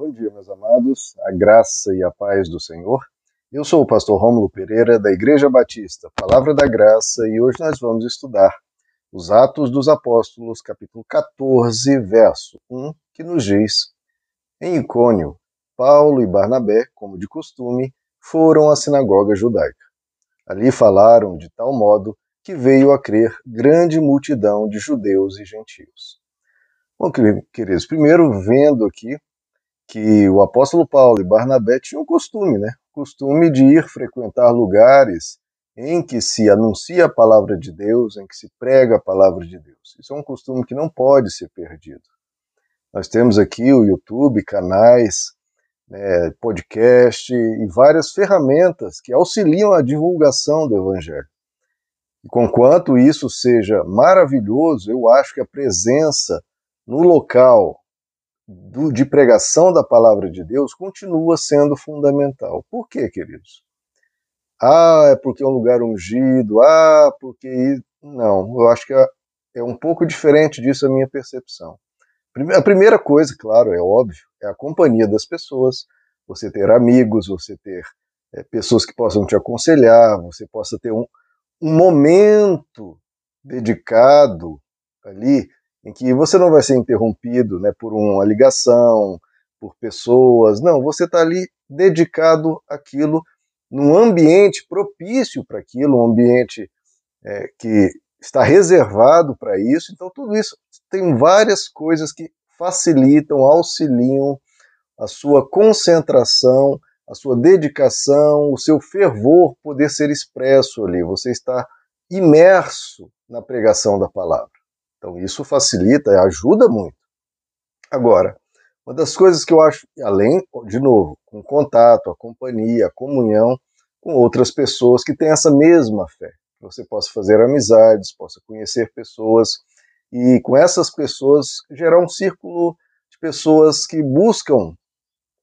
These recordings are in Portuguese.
Bom dia, meus amados, a graça e a paz do Senhor. Eu sou o pastor Rômulo Pereira, da Igreja Batista, Palavra da Graça, e hoje nós vamos estudar os Atos dos Apóstolos, capítulo 14, verso 1, que nos diz: Em Icônio, Paulo e Barnabé, como de costume, foram à sinagoga judaica. Ali falaram de tal modo que veio a crer grande multidão de judeus e gentios. Bom, queridos, primeiro vendo aqui que o apóstolo Paulo e Barnabé tinham costume, né? Costume de ir frequentar lugares em que se anuncia a palavra de Deus, em que se prega a palavra de Deus. Isso é um costume que não pode ser perdido. Nós temos aqui o YouTube, canais, né, podcast e várias ferramentas que auxiliam a divulgação do Evangelho. E conquanto isso seja maravilhoso, eu acho que a presença no local do, de pregação da palavra de Deus continua sendo fundamental. Por quê, queridos? Ah, é porque é um lugar ungido, ah, porque. Não, eu acho que é, é um pouco diferente disso a minha percepção. A primeira coisa, claro, é óbvio, é a companhia das pessoas, você ter amigos, você ter é, pessoas que possam te aconselhar, você possa ter um, um momento dedicado ali em que você não vai ser interrompido né, por uma ligação, por pessoas. Não, você está ali dedicado àquilo, num ambiente propício para aquilo, um ambiente é, que está reservado para isso. Então, tudo isso tem várias coisas que facilitam, auxiliam a sua concentração, a sua dedicação, o seu fervor poder ser expresso ali. Você está imerso na pregação da palavra. Então isso facilita, ajuda muito. Agora, uma das coisas que eu acho, além, de novo, com contato, a companhia, a comunhão com outras pessoas que têm essa mesma fé, que você possa fazer amizades, possa conhecer pessoas e com essas pessoas gerar um círculo de pessoas que buscam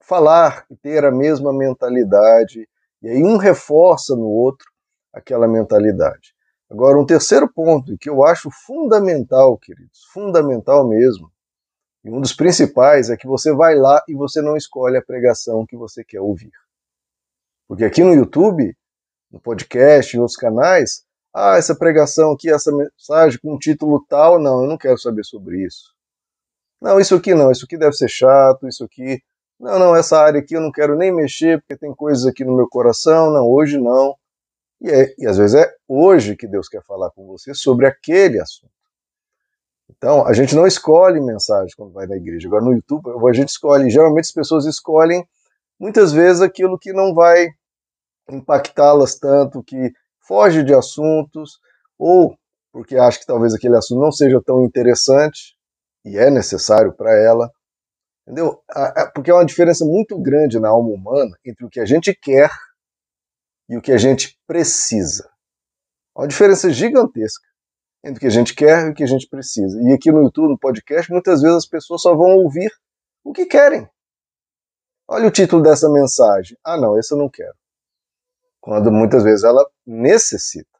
falar e ter a mesma mentalidade, e aí um reforça no outro aquela mentalidade. Agora, um terceiro ponto que eu acho fundamental, queridos, fundamental mesmo, e um dos principais é que você vai lá e você não escolhe a pregação que você quer ouvir. Porque aqui no YouTube, no podcast, em outros canais, ah, essa pregação aqui, essa mensagem com um título tal, não, eu não quero saber sobre isso. Não, isso aqui não, isso aqui deve ser chato, isso aqui. Não, não, essa área aqui eu não quero nem mexer porque tem coisas aqui no meu coração, não, hoje não. E, é, e às vezes é hoje que Deus quer falar com você sobre aquele assunto. Então, a gente não escolhe mensagem quando vai na igreja. Agora, no YouTube, a gente escolhe. Geralmente, as pessoas escolhem, muitas vezes, aquilo que não vai impactá-las tanto, que foge de assuntos, ou porque acha que talvez aquele assunto não seja tão interessante e é necessário para ela. Entendeu? Porque é uma diferença muito grande na alma humana entre o que a gente quer e o que a gente precisa. Há uma diferença gigantesca entre o que a gente quer e o que a gente precisa. E aqui no YouTube, no podcast, muitas vezes as pessoas só vão ouvir o que querem. Olha o título dessa mensagem. Ah, não, esse eu não quero. Quando muitas vezes ela necessita.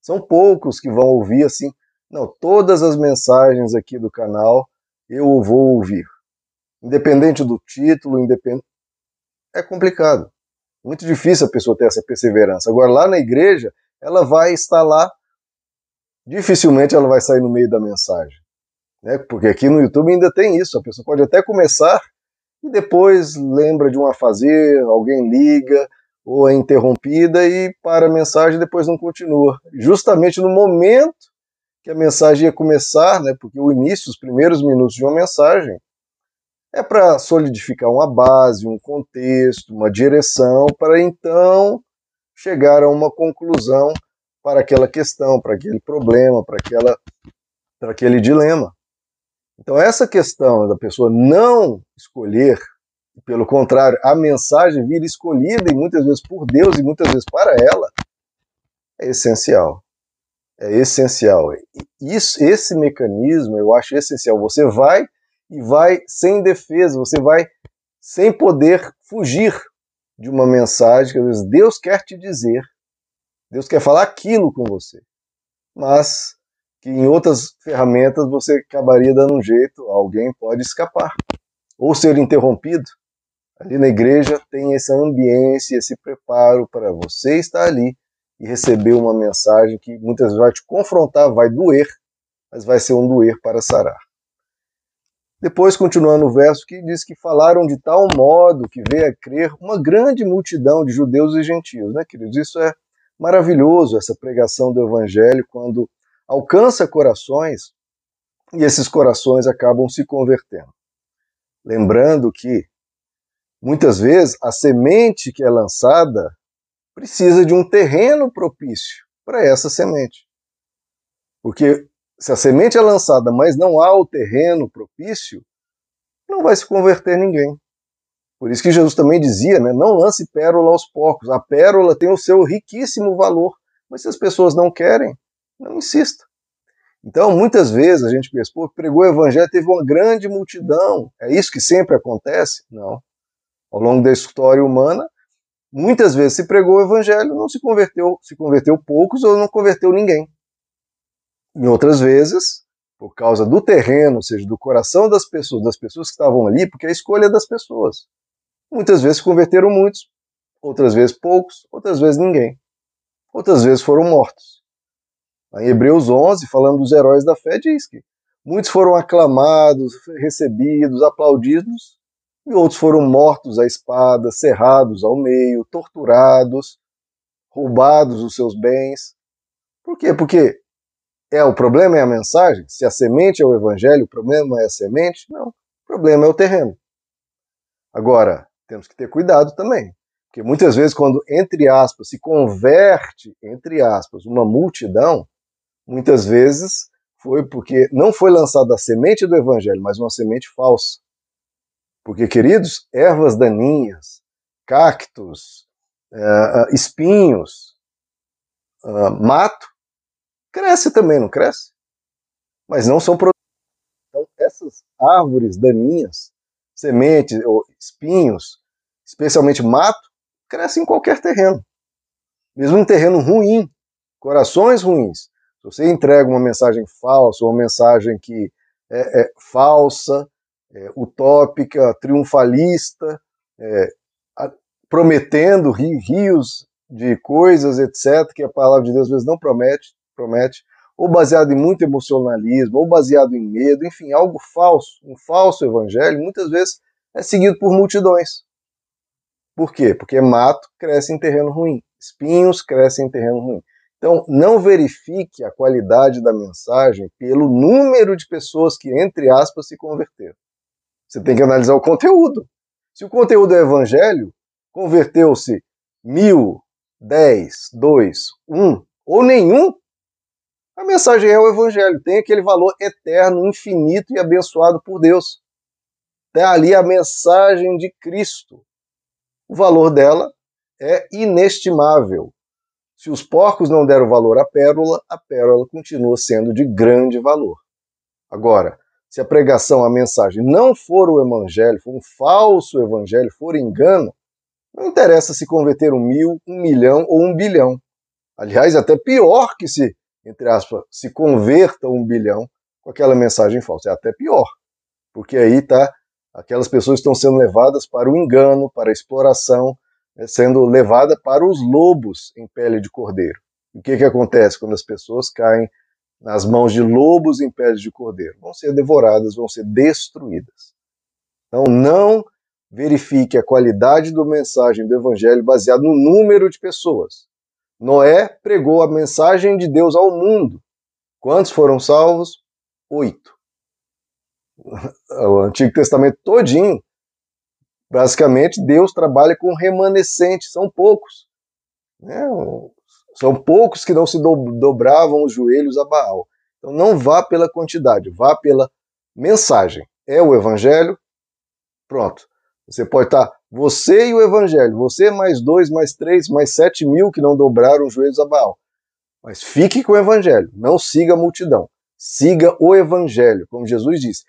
São poucos que vão ouvir assim. Não, todas as mensagens aqui do canal eu vou ouvir. Independente do título, independente. É complicado. Muito difícil a pessoa ter essa perseverança. Agora, lá na igreja, ela vai estar lá, dificilmente ela vai sair no meio da mensagem. Né? Porque aqui no YouTube ainda tem isso. A pessoa pode até começar e depois lembra de um afazer, alguém liga, ou é interrompida e para a mensagem e depois não continua. Justamente no momento que a mensagem ia começar, né, porque o início, os primeiros minutos de uma mensagem, é para solidificar uma base, um contexto, uma direção, para então chegar a uma conclusão para aquela questão, para aquele problema, para, aquela, para aquele dilema. Então, essa questão da pessoa não escolher, pelo contrário, a mensagem vir escolhida e muitas vezes por Deus e muitas vezes para ela, é essencial. É essencial. Isso, esse mecanismo eu acho essencial. Você vai e vai sem defesa, você vai sem poder fugir de uma mensagem que às vezes Deus quer te dizer, Deus quer falar aquilo com você, mas que em outras ferramentas você acabaria dando um jeito, alguém pode escapar ou ser interrompido, Ali na igreja tem essa ambiência, esse preparo para você estar ali e receber uma mensagem que muitas vezes vai te confrontar, vai doer, mas vai ser um doer para sarar. Depois, continuando o verso, que diz que falaram de tal modo que veio a crer uma grande multidão de judeus e gentios, né, queridos? Isso é maravilhoso, essa pregação do evangelho, quando alcança corações e esses corações acabam se convertendo. Lembrando que Muitas vezes, a semente que é lançada precisa de um terreno propício para essa semente. Porque se a semente é lançada, mas não há o terreno propício, não vai se converter ninguém. Por isso que Jesus também dizia, né, não lance pérola aos porcos. A pérola tem o seu riquíssimo valor, mas se as pessoas não querem, não insista. Então, muitas vezes a gente pensa, pô, pregou o evangelho, teve uma grande multidão. É isso que sempre acontece? Não ao longo da história humana, muitas vezes se pregou o evangelho, não se converteu, se converteu poucos ou não converteu ninguém. Em outras vezes, por causa do terreno, ou seja, do coração das pessoas, das pessoas que estavam ali, porque é a escolha das pessoas. Muitas vezes converteram muitos, outras vezes poucos, outras vezes ninguém. Outras vezes foram mortos. Em Hebreus 11, falando dos heróis da fé, diz que muitos foram aclamados, recebidos, aplaudidos, e outros foram mortos à espada, cerrados ao meio, torturados, roubados os seus bens. Por quê? Porque é o problema é a mensagem? Se a semente é o evangelho, o problema é a semente? Não. O problema é o terreno. Agora, temos que ter cuidado também. Porque muitas vezes, quando, entre aspas, se converte, entre aspas, uma multidão, muitas vezes foi porque não foi lançada a semente do evangelho, mas uma semente falsa. Porque, queridos, ervas daninhas, cactos, uh, espinhos, uh, mato, cresce também, não cresce? Mas não são produzidos. Então, essas árvores daninhas, sementes ou espinhos, especialmente mato, crescem em qualquer terreno. Mesmo um terreno ruim, corações ruins. Se você entrega uma mensagem falsa, uma mensagem que é, é falsa, é, utópica, triunfalista, é, a, prometendo rios de coisas, etc., que a palavra de Deus às vezes não promete, promete, ou baseado em muito emocionalismo, ou baseado em medo, enfim, algo falso, um falso evangelho, muitas vezes é seguido por multidões. Por quê? Porque mato cresce em terreno ruim, espinhos crescem em terreno ruim. Então, não verifique a qualidade da mensagem pelo número de pessoas que, entre aspas, se converteram. Você tem que analisar o conteúdo. Se o conteúdo é evangelho, converteu-se mil, dez, dois, um ou nenhum, a mensagem é o evangelho. Tem aquele valor eterno, infinito e abençoado por Deus. Está ali a mensagem de Cristo. O valor dela é inestimável. Se os porcos não deram valor à pérola, a pérola continua sendo de grande valor. Agora, se a pregação, a mensagem não for o evangelho, for um falso evangelho, for engano, não interessa se converter um mil, um milhão ou um bilhão. Aliás, até pior que se, entre aspas, se converta um bilhão com aquela mensagem falsa. É até pior. Porque aí tá, aquelas pessoas estão sendo levadas para o engano, para a exploração, né, sendo levadas para os lobos em pele de cordeiro. o que, que acontece quando as pessoas caem nas mãos de lobos em peles de cordeiro. Vão ser devoradas, vão ser destruídas. Então, não verifique a qualidade da mensagem do evangelho baseado no número de pessoas. Noé pregou a mensagem de Deus ao mundo. Quantos foram salvos? Oito. O Antigo Testamento todinho, basicamente, Deus trabalha com remanescentes, são poucos. Né? São poucos que não se dobravam os joelhos a Baal. Então não vá pela quantidade, vá pela mensagem. É o evangelho? Pronto. Você pode estar, você e o evangelho, você mais dois, mais três, mais sete mil que não dobraram os joelhos a Baal. Mas fique com o evangelho, não siga a multidão. Siga o evangelho, como Jesus disse.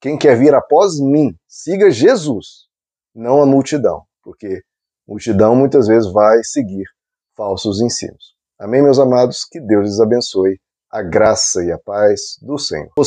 Quem quer vir após mim, siga Jesus, não a multidão, porque multidão muitas vezes vai seguir falsos ensinos. Amém, meus amados? Que Deus lhes abençoe. A graça e a paz do Senhor.